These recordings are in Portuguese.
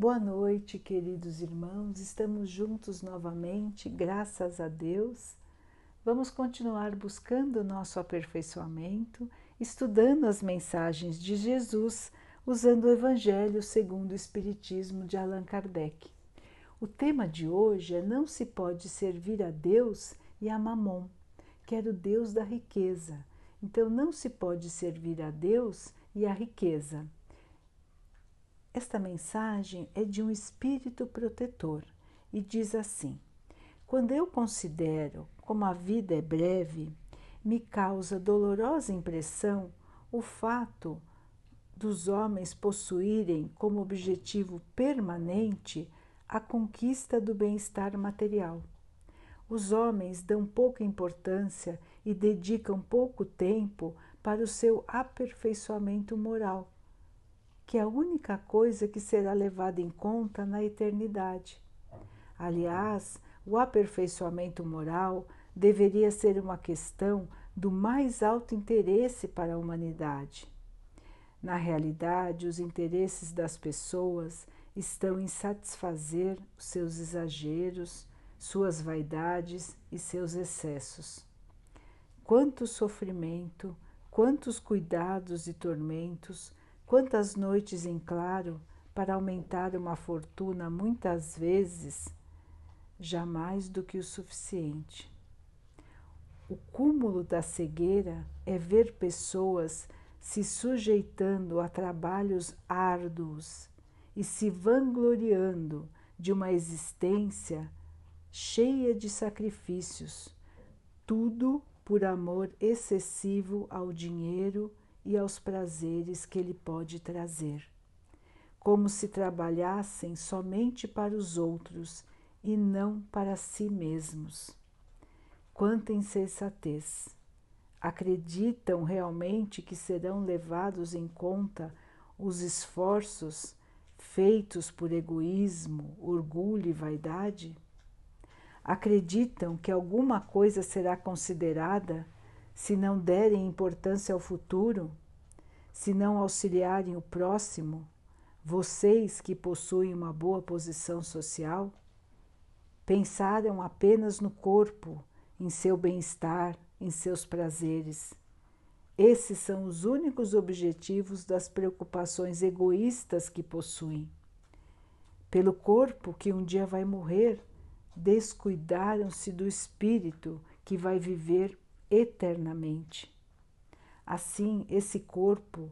Boa noite, queridos irmãos. Estamos juntos novamente, graças a Deus. Vamos continuar buscando o nosso aperfeiçoamento, estudando as mensagens de Jesus, usando o Evangelho segundo o Espiritismo de Allan Kardec. O tema de hoje é Não se pode servir a Deus e a Mamon, que era o Deus da riqueza. Então, não se pode servir a Deus e a riqueza. Esta mensagem é de um espírito protetor e diz assim: Quando eu considero como a vida é breve, me causa dolorosa impressão o fato dos homens possuírem como objetivo permanente a conquista do bem-estar material. Os homens dão pouca importância e dedicam pouco tempo para o seu aperfeiçoamento moral que é a única coisa que será levada em conta na eternidade. Aliás, o aperfeiçoamento moral deveria ser uma questão do mais alto interesse para a humanidade. Na realidade, os interesses das pessoas estão em satisfazer os seus exageros, suas vaidades e seus excessos. Quanto sofrimento, quantos cuidados e tormentos Quantas noites em claro para aumentar uma fortuna, muitas vezes jamais do que o suficiente. O cúmulo da cegueira é ver pessoas se sujeitando a trabalhos árduos e se vangloriando de uma existência cheia de sacrifícios, tudo por amor excessivo ao dinheiro e aos prazeres que ele pode trazer, como se trabalhassem somente para os outros e não para si mesmos. Quanta insensatez! Acreditam realmente que serão levados em conta os esforços feitos por egoísmo, orgulho e vaidade? Acreditam que alguma coisa será considerada se não derem importância ao futuro, se não auxiliarem o próximo, vocês que possuem uma boa posição social, pensaram apenas no corpo, em seu bem-estar, em seus prazeres. Esses são os únicos objetivos das preocupações egoístas que possuem. Pelo corpo que um dia vai morrer, descuidaram-se do espírito que vai viver eternamente. Assim, esse corpo,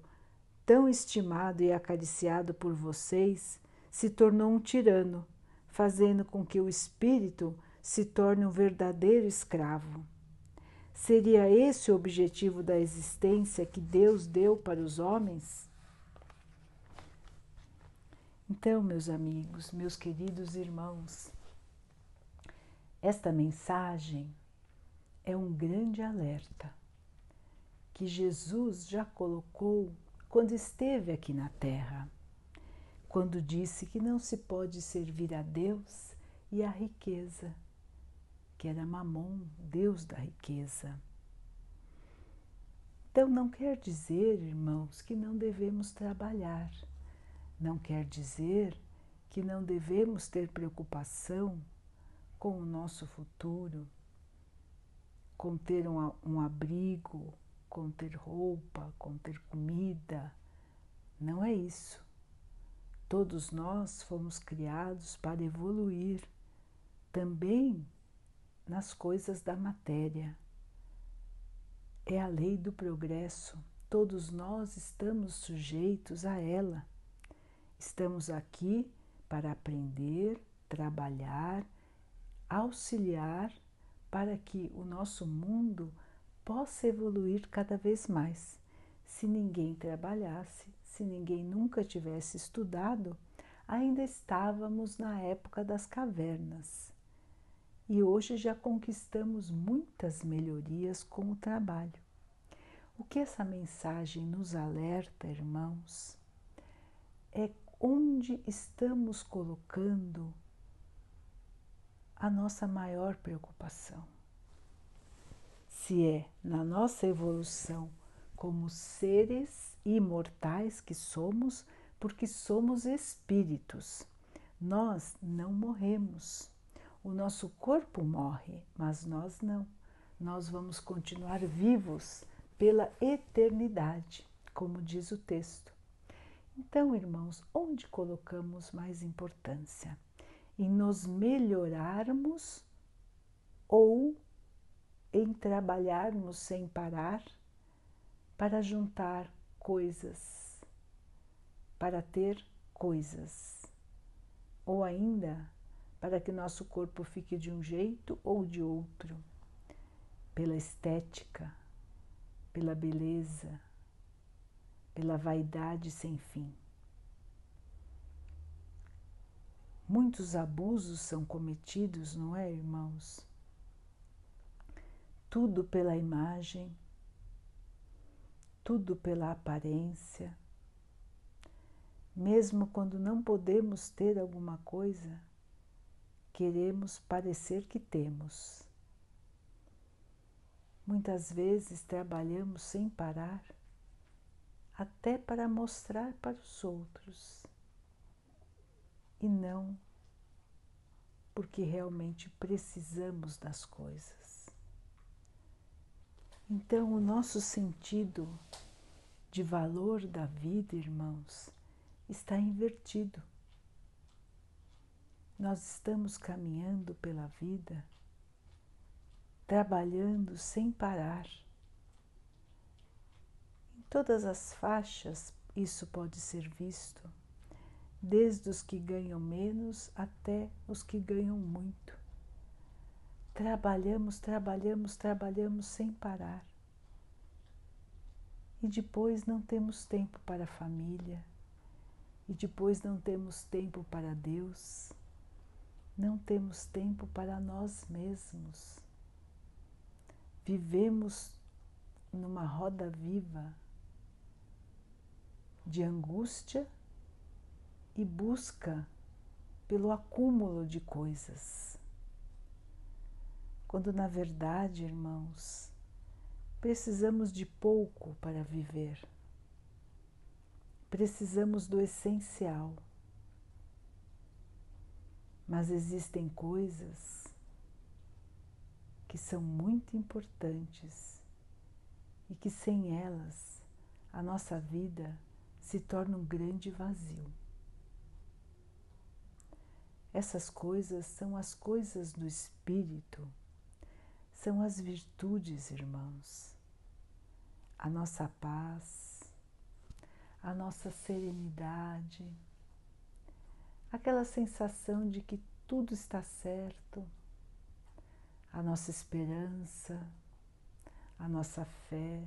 tão estimado e acariciado por vocês, se tornou um tirano, fazendo com que o espírito se torne um verdadeiro escravo. Seria esse o objetivo da existência que Deus deu para os homens? Então, meus amigos, meus queridos irmãos, esta mensagem é um grande alerta que Jesus já colocou quando esteve aqui na Terra, quando disse que não se pode servir a Deus e a riqueza, que era Mamon, Deus da riqueza. Então, não quer dizer, irmãos, que não devemos trabalhar, não quer dizer que não devemos ter preocupação com o nosso futuro com ter um, um abrigo, com ter roupa, com ter comida. Não é isso. Todos nós fomos criados para evoluir também nas coisas da matéria. É a lei do progresso. Todos nós estamos sujeitos a ela. Estamos aqui para aprender, trabalhar, auxiliar para que o nosso mundo possa evoluir cada vez mais. Se ninguém trabalhasse, se ninguém nunca tivesse estudado, ainda estávamos na época das cavernas. E hoje já conquistamos muitas melhorias com o trabalho. O que essa mensagem nos alerta, irmãos, é onde estamos colocando a nossa maior preocupação. Se é na nossa evolução como seres imortais que somos, porque somos espíritos. Nós não morremos. O nosso corpo morre, mas nós não. Nós vamos continuar vivos pela eternidade, como diz o texto. Então, irmãos, onde colocamos mais importância? Em nos melhorarmos ou em trabalharmos sem parar para juntar coisas, para ter coisas, ou ainda para que nosso corpo fique de um jeito ou de outro, pela estética, pela beleza, pela vaidade sem fim. Muitos abusos são cometidos, não é, irmãos? Tudo pela imagem, tudo pela aparência. Mesmo quando não podemos ter alguma coisa, queremos parecer que temos. Muitas vezes trabalhamos sem parar até para mostrar para os outros e não porque realmente precisamos das coisas. Então, o nosso sentido de valor da vida, irmãos, está invertido. Nós estamos caminhando pela vida, trabalhando sem parar todas as faixas isso pode ser visto, desde os que ganham menos até os que ganham muito. Trabalhamos, trabalhamos, trabalhamos sem parar. E depois não temos tempo para a família, e depois não temos tempo para Deus, não temos tempo para nós mesmos. Vivemos numa roda viva de angústia e busca pelo acúmulo de coisas. Quando na verdade, irmãos, precisamos de pouco para viver. Precisamos do essencial. Mas existem coisas que são muito importantes e que sem elas a nossa vida se torna um grande vazio. Essas coisas são as coisas do espírito, são as virtudes, irmãos. A nossa paz, a nossa serenidade, aquela sensação de que tudo está certo, a nossa esperança, a nossa fé,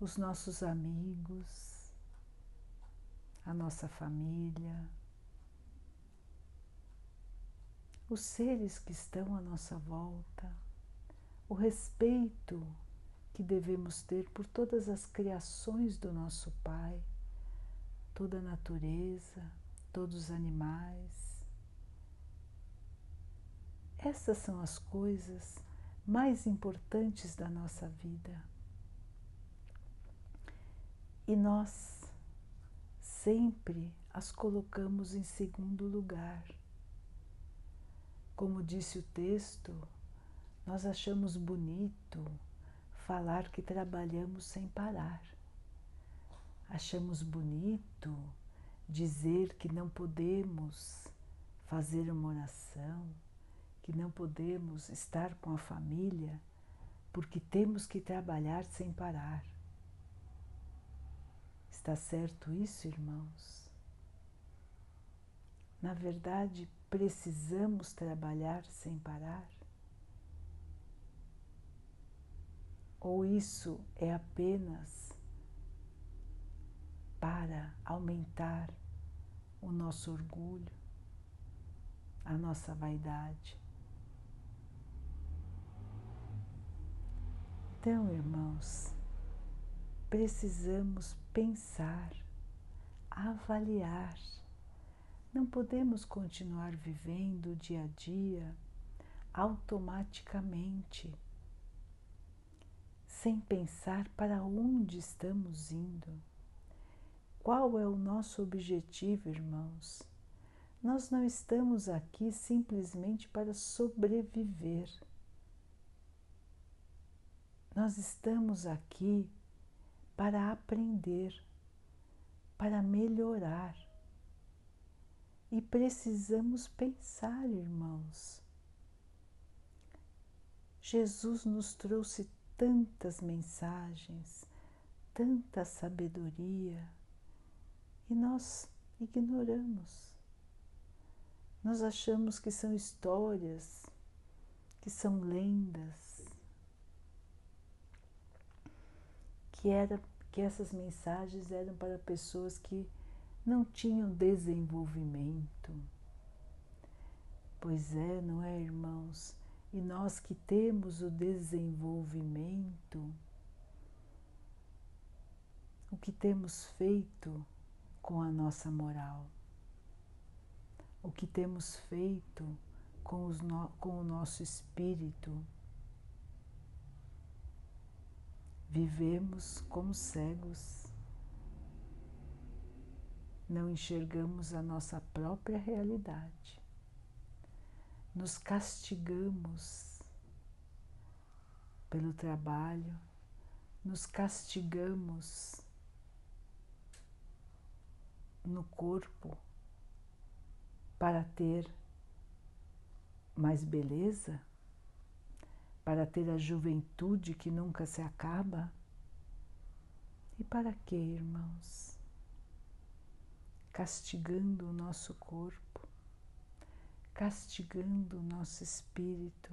os nossos amigos, a nossa família, os seres que estão à nossa volta, o respeito que devemos ter por todas as criações do nosso Pai, toda a natureza, todos os animais. Essas são as coisas mais importantes da nossa vida. E nós sempre as colocamos em segundo lugar. Como disse o texto, nós achamos bonito falar que trabalhamos sem parar. Achamos bonito dizer que não podemos fazer uma oração, que não podemos estar com a família, porque temos que trabalhar sem parar. Está certo isso, irmãos? Na verdade, precisamos trabalhar sem parar? Ou isso é apenas para aumentar o nosso orgulho, a nossa vaidade? Então, irmãos, precisamos pensar, avaliar. Não podemos continuar vivendo o dia a dia automaticamente, sem pensar para onde estamos indo. Qual é o nosso objetivo, irmãos? Nós não estamos aqui simplesmente para sobreviver. Nós estamos aqui para aprender, para melhorar. E precisamos pensar, irmãos. Jesus nos trouxe tantas mensagens, tanta sabedoria e nós ignoramos. Nós achamos que são histórias, que são lendas, que, era, que essas mensagens eram para pessoas que não tinham desenvolvimento. Pois é, não é, irmãos? E nós que temos o desenvolvimento, o que temos feito com a nossa moral, o que temos feito com, no, com o nosso espírito. Vivemos como cegos, não enxergamos a nossa própria realidade, nos castigamos pelo trabalho, nos castigamos no corpo para ter mais beleza, para ter a juventude que nunca se acaba? E para que, irmãos? Castigando o nosso corpo, castigando o nosso espírito,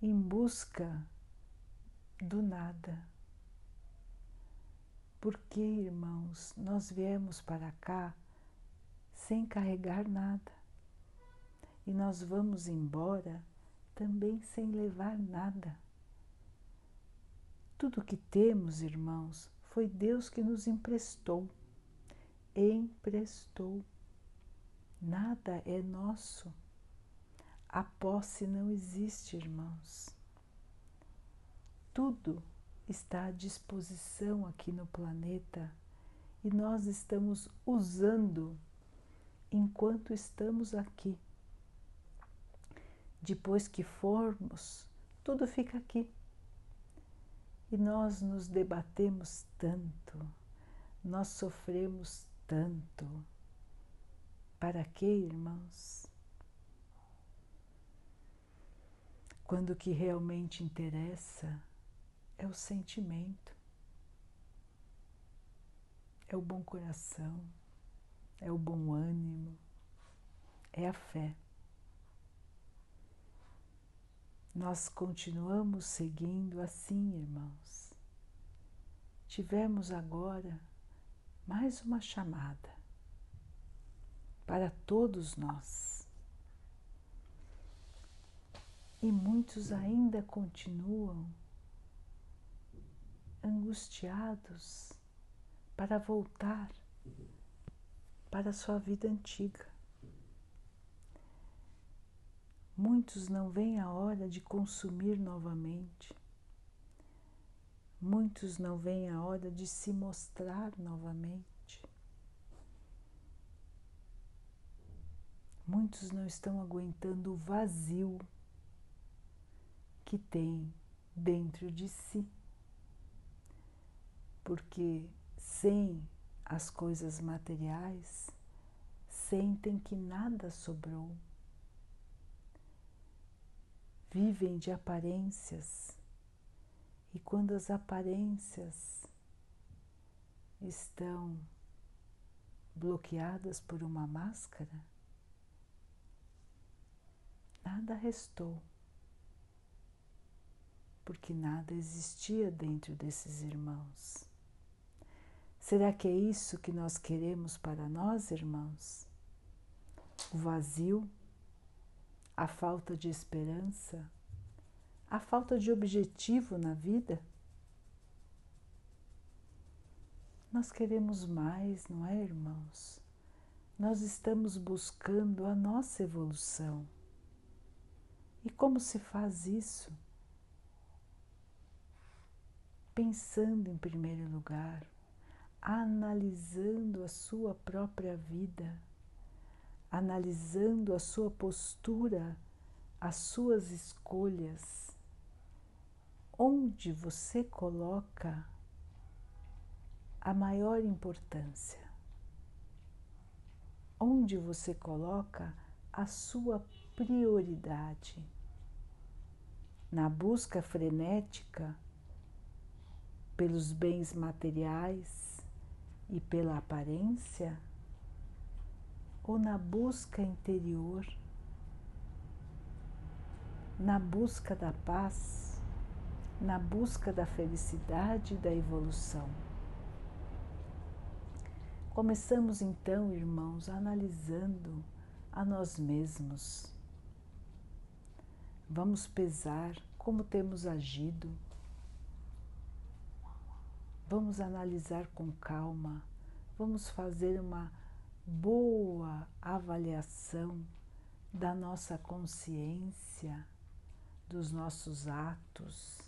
em busca do nada porque, irmãos, nós viemos para cá sem carregar nada e nós vamos embora também sem levar nada. Tudo que temos, irmãos, foi Deus que nos emprestou. Emprestou. Nada é nosso. A posse não existe, irmãos. Tudo está à disposição aqui no planeta e nós estamos usando enquanto estamos aqui. Depois que formos, tudo fica aqui. E nós nos debatemos tanto, nós sofremos tanto. Para quê, irmãos? Quando o que realmente interessa é o sentimento, é o bom coração, é o bom ânimo, é a fé. Nós continuamos seguindo assim, irmãos. Tivemos agora mais uma chamada para todos nós. E muitos ainda continuam angustiados para voltar para a sua vida antiga. Muitos não veem a hora de consumir novamente. Muitos não veem a hora de se mostrar novamente. Muitos não estão aguentando o vazio que tem dentro de si porque sem as coisas materiais sentem que nada sobrou. Vivem de aparências e quando as aparências estão bloqueadas por uma máscara, nada restou, porque nada existia dentro desses irmãos. Será que é isso que nós queremos para nós, irmãos? O vazio, a falta de esperança, a falta de objetivo na vida? Nós queremos mais, não é, irmãos? Nós estamos buscando a nossa evolução. E como se faz isso? Pensando em primeiro lugar analisando a sua própria vida, analisando a sua postura, as suas escolhas, onde você coloca a maior importância, onde você coloca a sua prioridade. Na busca frenética pelos bens materiais e pela aparência, ou na busca interior, na busca da paz, na busca da felicidade e da evolução. Começamos então, irmãos, analisando a nós mesmos. Vamos pesar como temos agido. Vamos analisar com calma. Vamos fazer uma boa avaliação da nossa consciência, dos nossos atos.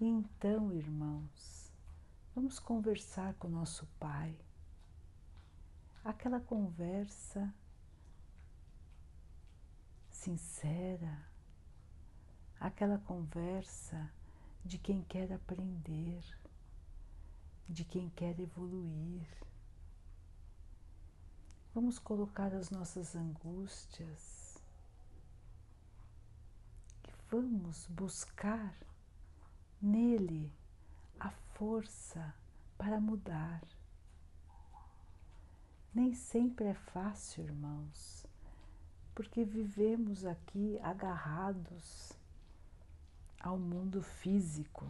Então, irmãos, vamos conversar com nosso Pai. Aquela conversa sincera, aquela conversa de quem quer aprender, de quem quer evoluir Vamos colocar as nossas angústias e vamos buscar nele a força para mudar. Nem sempre é fácil, irmãos, porque vivemos aqui agarrados ao mundo físico,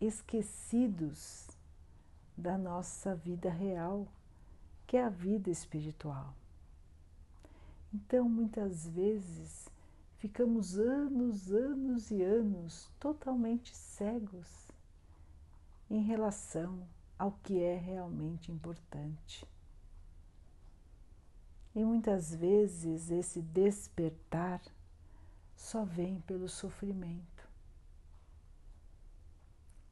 esquecidos da nossa vida real que é a vida espiritual. Então, muitas vezes, ficamos anos, anos e anos totalmente cegos em relação ao que é realmente importante. E muitas vezes esse despertar só vem pelo sofrimento.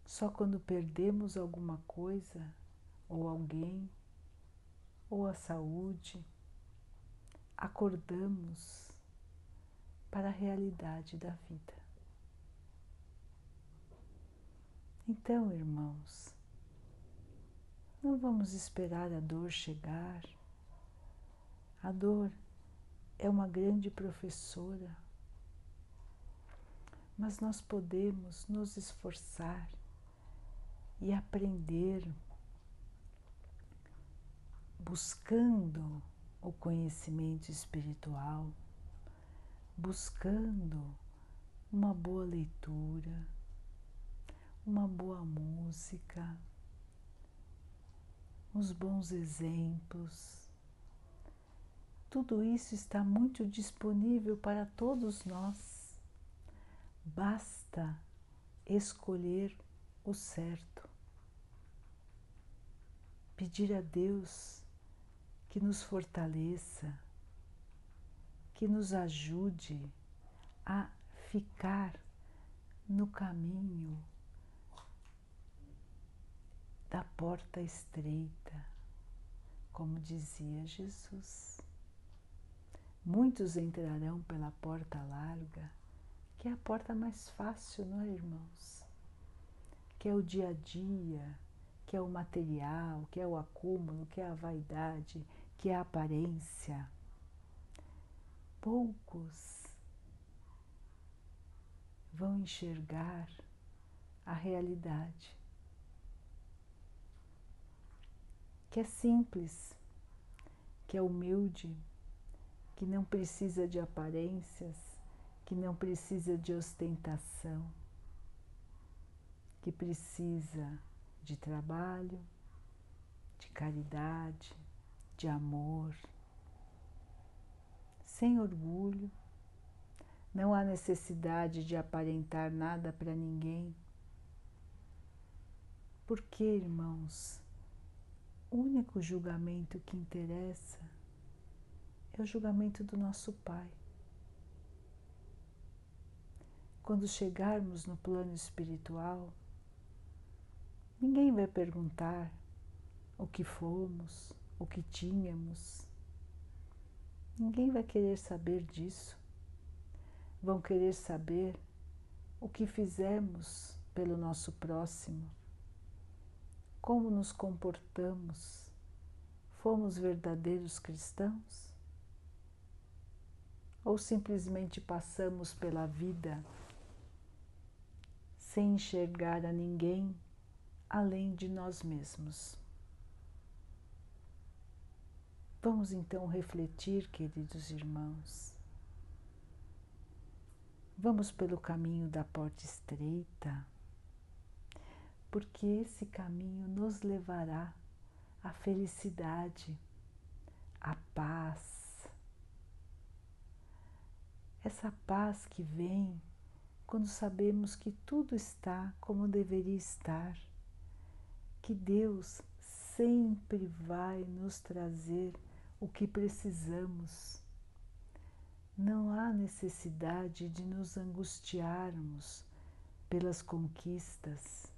Só quando perdemos alguma coisa ou alguém ou a saúde, acordamos para a realidade da vida. Então, irmãos, não vamos esperar a dor chegar. A dor é uma grande professora, mas nós podemos nos esforçar e aprender buscando o conhecimento espiritual, buscando uma boa leitura, uma boa música, os bons exemplos. Tudo isso está muito disponível para todos nós. Basta escolher o certo. Pedir a Deus que nos fortaleça, que nos ajude a ficar no caminho da porta estreita, como dizia Jesus. Muitos entrarão pela porta larga, que é a porta mais fácil, não é, irmãos? Que é o dia a dia, que é o material, que é o acúmulo, que é a vaidade, que é a aparência. Poucos vão enxergar a realidade, que é simples, que é humilde, que não precisa de aparências, que não precisa de ostentação, que precisa de trabalho, de caridade, de amor, sem orgulho. Não há necessidade de aparentar nada para ninguém. Porque, irmãos, o único julgamento que interessa é o julgamento do nosso Pai. Quando chegarmos no plano espiritual, ninguém vai perguntar o que fomos, o que tínhamos. Ninguém vai querer saber disso. Vão querer saber o que fizemos pelo nosso próximo, como nos comportamos, fomos verdadeiros cristãos? Ou simplesmente passamos pela vida sem enxergar a ninguém além de nós mesmos? Vamos então refletir, queridos irmãos. Vamos pelo caminho da porta estreita, porque esse caminho nos levará à felicidade, à paz. Essa paz que vem quando sabemos que tudo está como deveria estar, que Deus sempre vai nos trazer o que precisamos. Não há necessidade de nos angustiarmos pelas conquistas,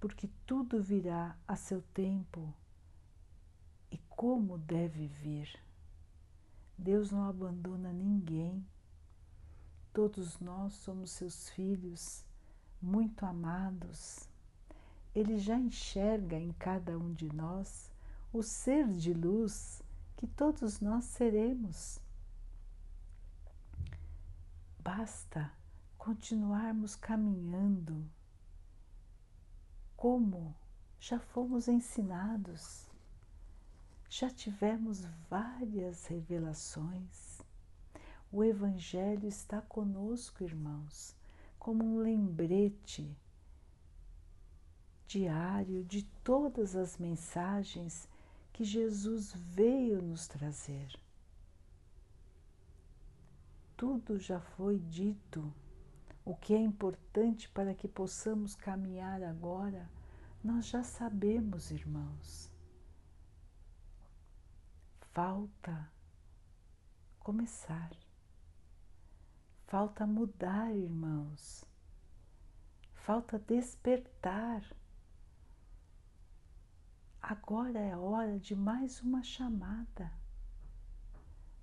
porque tudo virá a seu tempo e como deve vir. Deus não abandona ninguém. Todos nós somos seus filhos, muito amados. Ele já enxerga em cada um de nós o ser de luz que todos nós seremos. Basta continuarmos caminhando como já fomos ensinados, já tivemos várias revelações. O Evangelho está conosco, irmãos, como um lembrete diário de todas as mensagens que Jesus veio nos trazer. Tudo já foi dito. O que é importante para que possamos caminhar agora, nós já sabemos, irmãos. Falta começar. Falta mudar, irmãos. Falta despertar Agora é hora de mais uma chamada,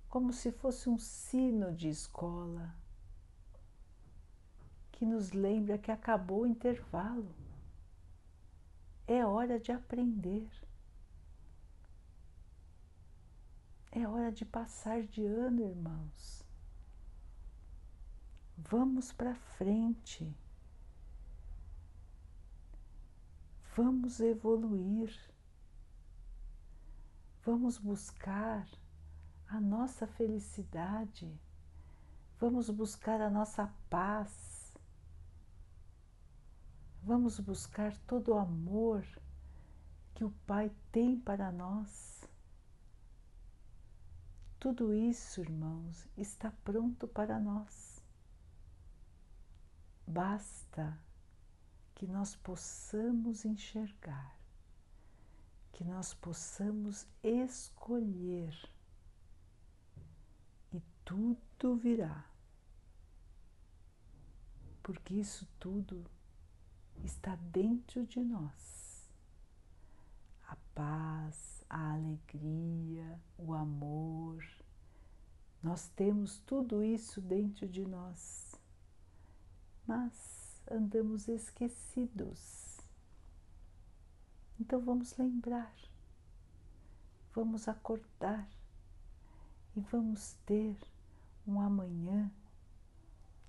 como se fosse um sino de escola que nos lembra que acabou o intervalo. É hora de aprender. É hora de passar de ano, irmãos. Vamos para frente. Vamos evoluir. Vamos buscar a nossa felicidade, vamos buscar a nossa paz, vamos buscar todo o amor que o Pai tem para nós. Tudo isso, irmãos, está pronto para nós. Basta que nós possamos enxergar que nós possamos escolher. E tudo virá, porque isso tudo está dentro de nós. A paz, a alegria, o amor, nós temos tudo isso dentro de nós, mas andamos esquecidos então vamos lembrar, vamos acordar e vamos ter um amanhã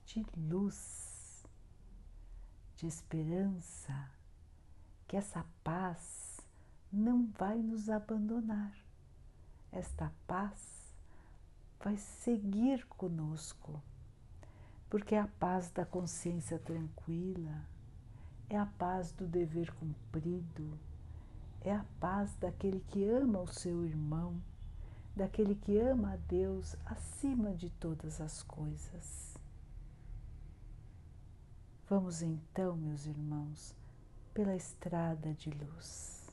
de luz, de esperança, que essa paz não vai nos abandonar. Esta paz vai seguir conosco, porque é a paz da consciência tranquila, é a paz do dever cumprido é a paz daquele que ama o seu irmão, daquele que ama a Deus acima de todas as coisas. Vamos então, meus irmãos, pela estrada de luz.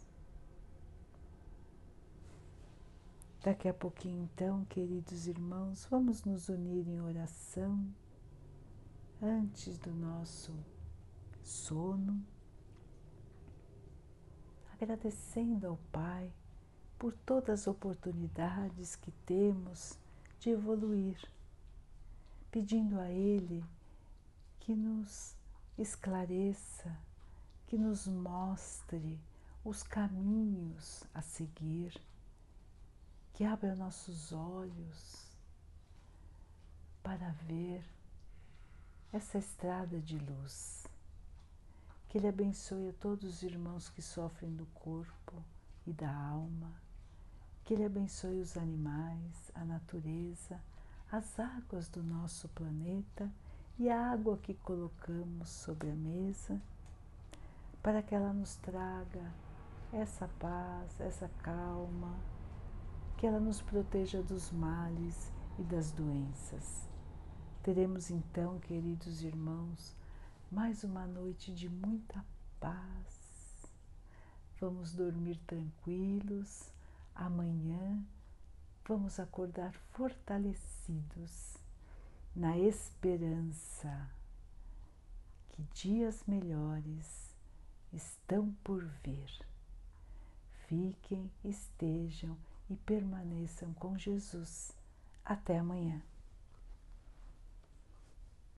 Daqui a pouquinho, então, queridos irmãos, vamos nos unir em oração antes do nosso sono agradecendo ao Pai por todas as oportunidades que temos de evoluir, pedindo a Ele que nos esclareça, que nos mostre os caminhos a seguir, que abra nossos olhos para ver essa estrada de luz. Que Ele abençoe a todos os irmãos que sofrem do corpo e da alma. Que Ele abençoe os animais, a natureza, as águas do nosso planeta e a água que colocamos sobre a mesa, para que ela nos traga essa paz, essa calma, que ela nos proteja dos males e das doenças. Teremos então, queridos irmãos, mais uma noite de muita paz. Vamos dormir tranquilos. Amanhã vamos acordar fortalecidos na esperança que dias melhores estão por vir. Fiquem, estejam e permaneçam com Jesus. Até amanhã.